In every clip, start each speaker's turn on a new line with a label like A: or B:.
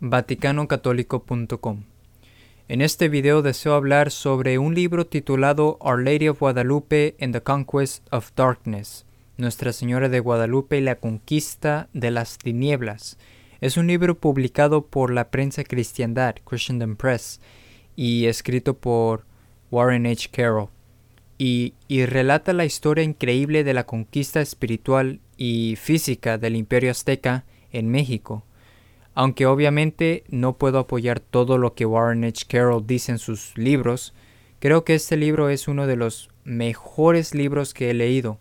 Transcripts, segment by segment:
A: vaticanocatólico.com. En este video deseo hablar sobre un libro titulado Our Lady of Guadalupe and the Conquest of Darkness, Nuestra Señora de Guadalupe y la Conquista de las Tinieblas. Es un libro publicado por la prensa cristiandad, Christendom Press, y escrito por Warren H. Carroll, y, y relata la historia increíble de la conquista espiritual y física del imperio azteca en México aunque obviamente no puedo apoyar todo lo que Warren H. Carroll dice en sus libros, creo que este libro es uno de los mejores libros que he leído.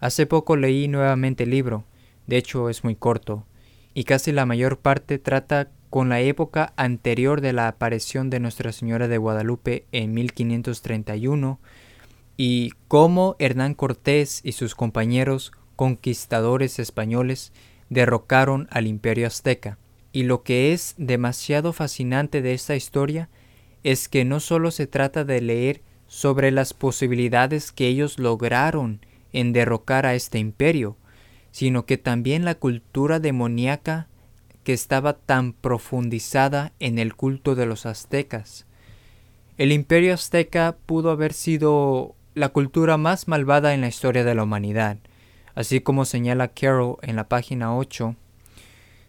A: Hace poco leí nuevamente el libro, de hecho es muy corto, y casi la mayor parte trata con la época anterior de la aparición de Nuestra Señora de Guadalupe en 1531 y cómo Hernán Cortés y sus compañeros conquistadores españoles derrocaron al imperio azteca. Y lo que es demasiado fascinante de esta historia es que no solo se trata de leer sobre las posibilidades que ellos lograron en derrocar a este imperio, sino que también la cultura demoníaca que estaba tan profundizada en el culto de los aztecas. El imperio azteca pudo haber sido la cultura más malvada en la historia de la humanidad, así como señala Carroll en la página 8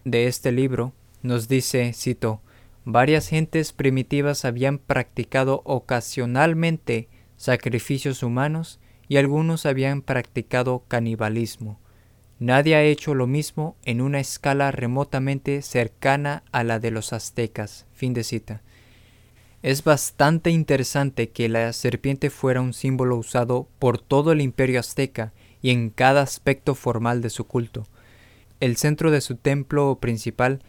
A: de este libro, nos dice, cito, varias gentes primitivas habían practicado ocasionalmente sacrificios humanos y algunos habían practicado canibalismo. Nadie ha hecho lo mismo en una escala remotamente cercana a la de los aztecas. Fin de cita. Es bastante interesante que la serpiente fuera un símbolo usado por todo el imperio azteca y en cada aspecto formal de su culto. El centro de su templo principal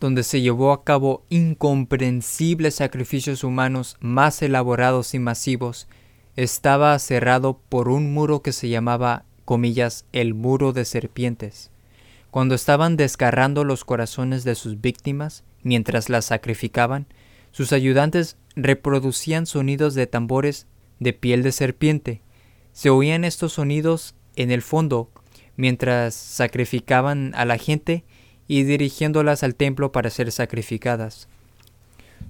A: donde se llevó a cabo incomprensibles sacrificios humanos más elaborados y masivos, estaba cerrado por un muro que se llamaba, comillas, el muro de serpientes. Cuando estaban desgarrando los corazones de sus víctimas, mientras las sacrificaban, sus ayudantes reproducían sonidos de tambores de piel de serpiente. Se oían estos sonidos en el fondo mientras sacrificaban a la gente y dirigiéndolas al templo para ser sacrificadas.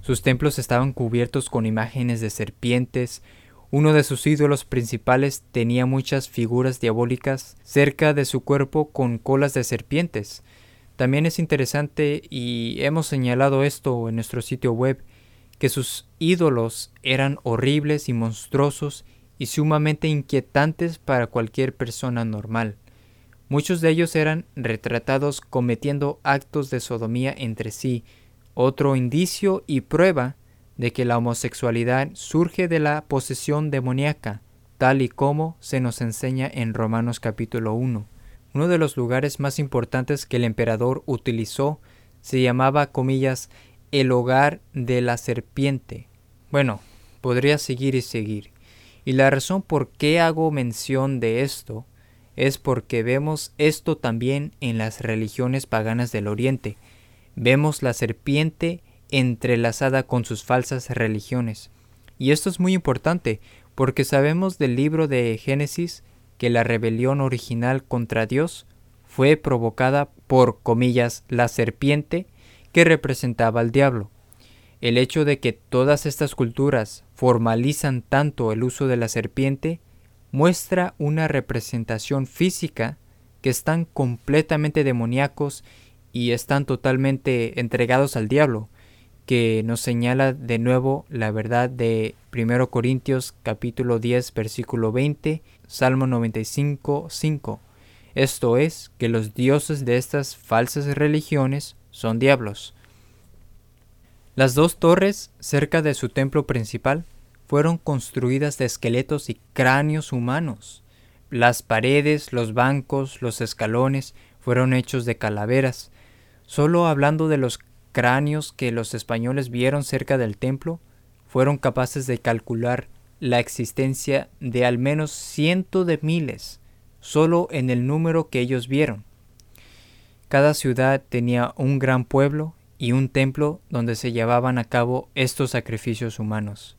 A: Sus templos estaban cubiertos con imágenes de serpientes, uno de sus ídolos principales tenía muchas figuras diabólicas cerca de su cuerpo con colas de serpientes. También es interesante, y hemos señalado esto en nuestro sitio web, que sus ídolos eran horribles y monstruosos y sumamente inquietantes para cualquier persona normal. Muchos de ellos eran retratados cometiendo actos de sodomía entre sí, otro indicio y prueba de que la homosexualidad surge de la posesión demoníaca, tal y como se nos enseña en Romanos capítulo 1. Uno de los lugares más importantes que el emperador utilizó se llamaba, comillas, el hogar de la serpiente. Bueno, podría seguir y seguir. Y la razón por qué hago mención de esto es porque vemos esto también en las religiones paganas del Oriente. Vemos la serpiente entrelazada con sus falsas religiones. Y esto es muy importante porque sabemos del libro de Génesis que la rebelión original contra Dios fue provocada por, comillas, la serpiente que representaba al diablo. El hecho de que todas estas culturas formalizan tanto el uso de la serpiente muestra una representación física que están completamente demoníacos y están totalmente entregados al diablo, que nos señala de nuevo la verdad de 1 Corintios capítulo 10 versículo 20, Salmo 95 5. Esto es, que los dioses de estas falsas religiones son diablos. Las dos torres cerca de su templo principal fueron construidas de esqueletos y cráneos humanos. Las paredes, los bancos, los escalones fueron hechos de calaveras. Solo hablando de los cráneos que los españoles vieron cerca del templo, fueron capaces de calcular la existencia de al menos cientos de miles, solo en el número que ellos vieron. Cada ciudad tenía un gran pueblo y un templo donde se llevaban a cabo estos sacrificios humanos.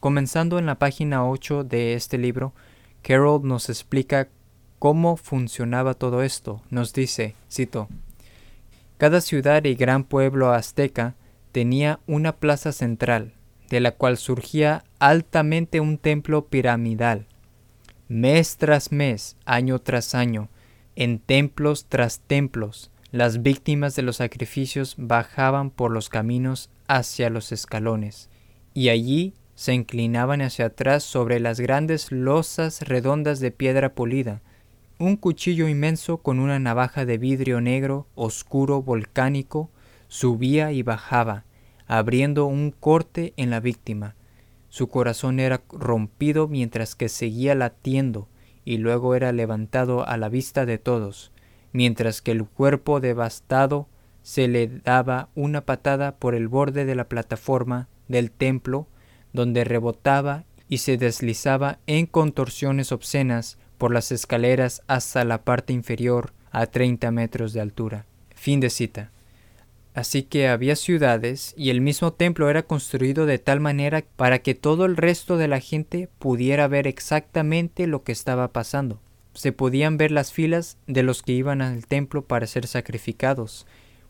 A: Comenzando en la página 8 de este libro, Carol nos explica cómo funcionaba todo esto. Nos dice, cito, Cada ciudad y gran pueblo azteca tenía una plaza central, de la cual surgía altamente un templo piramidal. Mes tras mes, año tras año, en templos tras templos, las víctimas de los sacrificios bajaban por los caminos hacia los escalones, y allí se inclinaban hacia atrás sobre las grandes losas redondas de piedra polida, un cuchillo inmenso con una navaja de vidrio negro, oscuro, volcánico, subía y bajaba, abriendo un corte en la víctima. Su corazón era rompido mientras que seguía latiendo, y luego era levantado a la vista de todos, mientras que el cuerpo devastado se le daba una patada por el borde de la plataforma del templo, donde rebotaba y se deslizaba en contorsiones obscenas por las escaleras hasta la parte inferior a 30 metros de altura. Fin de cita. Así que había ciudades y el mismo templo era construido de tal manera para que todo el resto de la gente pudiera ver exactamente lo que estaba pasando. Se podían ver las filas de los que iban al templo para ser sacrificados.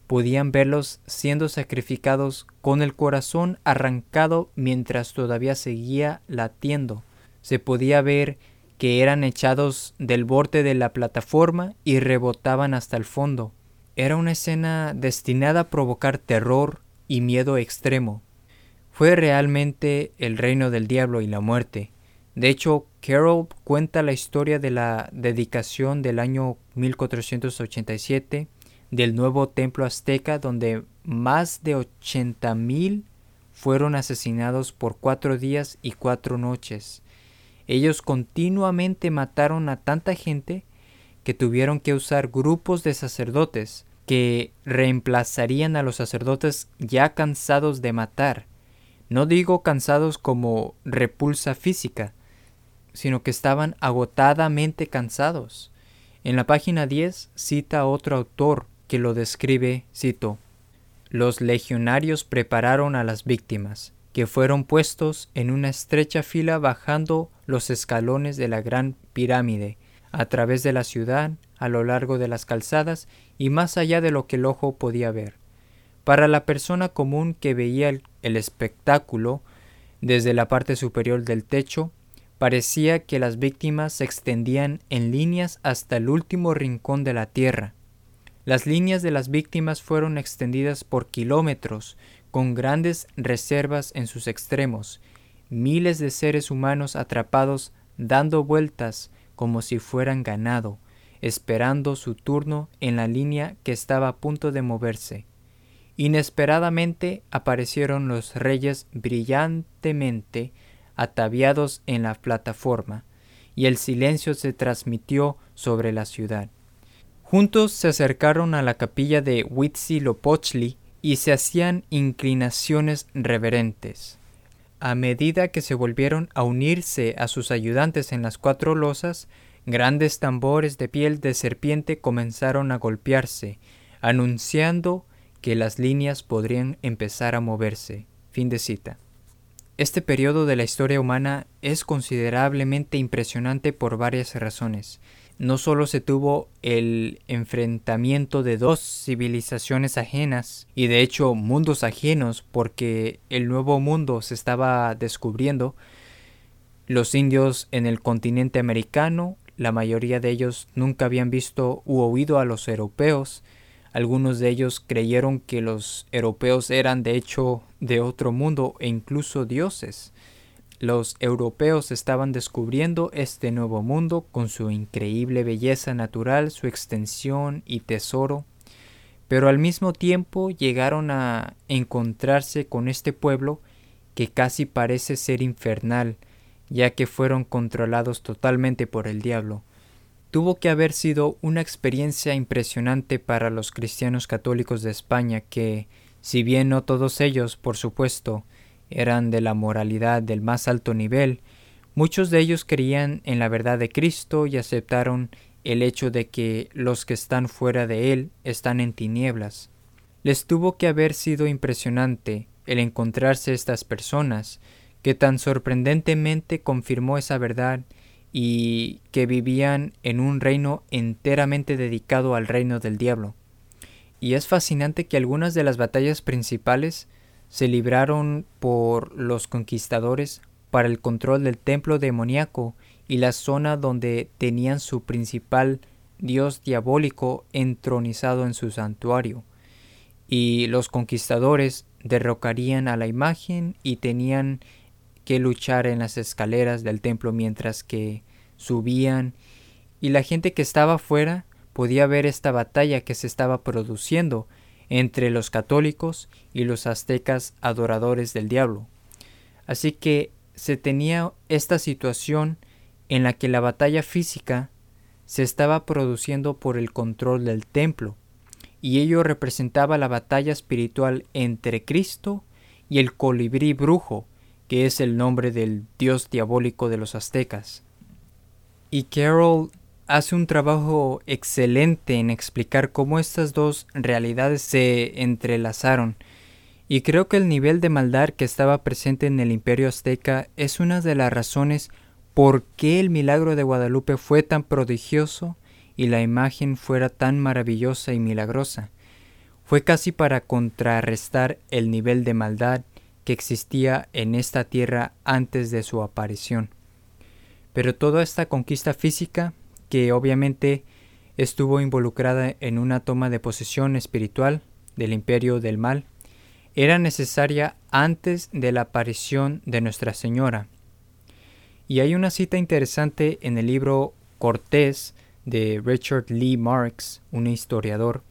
A: Podían verlos siendo sacrificados con el corazón arrancado mientras todavía seguía latiendo. Se podía ver que eran echados del borde de la plataforma y rebotaban hasta el fondo era una escena destinada a provocar terror y miedo extremo. Fue realmente el reino del diablo y la muerte. De hecho, Carroll cuenta la historia de la dedicación del año 1487 del nuevo templo azteca donde más de 80.000 fueron asesinados por cuatro días y cuatro noches. Ellos continuamente mataron a tanta gente que tuvieron que usar grupos de sacerdotes que reemplazarían a los sacerdotes ya cansados de matar. No digo cansados como repulsa física, sino que estaban agotadamente cansados. En la página 10 cita otro autor que lo describe, cito, Los legionarios prepararon a las víctimas, que fueron puestos en una estrecha fila bajando los escalones de la gran pirámide, a través de la ciudad, a lo largo de las calzadas y más allá de lo que el ojo podía ver. Para la persona común que veía el, espectáculo desde la parte superior del techo, parecía que las víctimas se extendían en líneas hasta el último rincón de la tierra. Las líneas de las víctimas fueron extendidas por kilómetros, con grandes reservas en sus extremos, miles de seres humanos atrapados dando vueltas como si fueran ganado, esperando su turno en la línea que estaba a punto de moverse. Inesperadamente aparecieron los reyes brillantemente ataviados en la plataforma, y el silencio se transmitió sobre la ciudad. Juntos se acercaron a la capilla de Huitzilopochtli y se hacían inclinaciones reverentes. A medida que se volvieron a unirse a sus ayudantes en las cuatro losas, grandes tambores de piel de serpiente comenzaron a golpearse, anunciando que las líneas podrían empezar a moverse. Fin de cita. Este periodo de la historia humana es considerablemente impresionante por varias razones no solo se tuvo el enfrentamiento de dos civilizaciones ajenas y de hecho mundos ajenos porque el nuevo mundo se estaba descubriendo, los indios en el continente americano, la mayoría de ellos nunca habían visto u oído a los europeos, algunos de ellos creyeron que los europeos eran de hecho de otro mundo e incluso dioses. Los europeos estaban descubriendo este nuevo mundo con su increíble belleza natural, su extensión y tesoro, pero al mismo tiempo llegaron a encontrarse con este pueblo que casi parece ser infernal, ya que fueron controlados totalmente por el diablo. Tuvo que haber sido una experiencia impresionante para los cristianos católicos de España que, si bien no todos ellos, por supuesto, eran de la moralidad del más alto nivel, muchos de ellos creían en la verdad de Cristo y aceptaron el hecho de que los que están fuera de Él están en tinieblas. Les tuvo que haber sido impresionante el encontrarse estas personas que tan sorprendentemente confirmó esa verdad y que vivían en un reino enteramente dedicado al reino del diablo. Y es fascinante que algunas de las batallas principales se libraron por los conquistadores para el control del templo demoníaco y la zona donde tenían su principal dios diabólico entronizado en su santuario. Y los conquistadores derrocarían a la imagen y tenían que luchar en las escaleras del templo mientras que subían y la gente que estaba afuera podía ver esta batalla que se estaba produciendo entre los católicos y los aztecas adoradores del diablo. Así que se tenía esta situación en la que la batalla física se estaba produciendo por el control del templo, y ello representaba la batalla espiritual entre Cristo y el colibrí brujo, que es el nombre del dios diabólico de los aztecas. Y Carol hace un trabajo excelente en explicar cómo estas dos realidades se entrelazaron, y creo que el nivel de maldad que estaba presente en el imperio azteca es una de las razones por qué el milagro de Guadalupe fue tan prodigioso y la imagen fuera tan maravillosa y milagrosa. Fue casi para contrarrestar el nivel de maldad que existía en esta tierra antes de su aparición. Pero toda esta conquista física, que obviamente estuvo involucrada en una toma de posesión espiritual del imperio del mal, era necesaria antes de la aparición de Nuestra Señora, y hay una cita interesante en el libro Cortés de Richard Lee Marx, un historiador,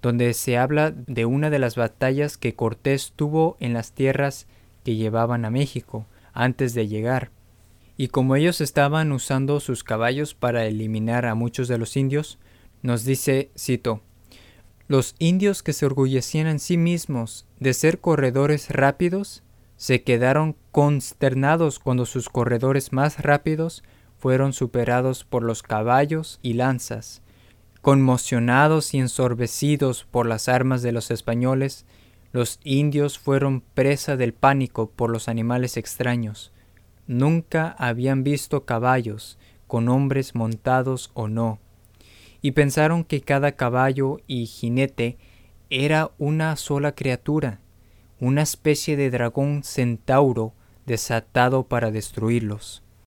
A: donde se habla de una de las batallas que Cortés tuvo en las tierras que llevaban a México antes de llegar. Y como ellos estaban usando sus caballos para eliminar a muchos de los indios, nos dice, cito, los indios que se orgullecían en sí mismos de ser corredores rápidos se quedaron consternados cuando sus corredores más rápidos fueron superados por los caballos y lanzas. Conmocionados y ensorbecidos por las armas de los españoles, los indios fueron presa del pánico por los animales extraños. Nunca habían visto caballos, con hombres montados o no, y pensaron que cada caballo y jinete era una sola criatura, una especie de dragón centauro desatado para destruirlos.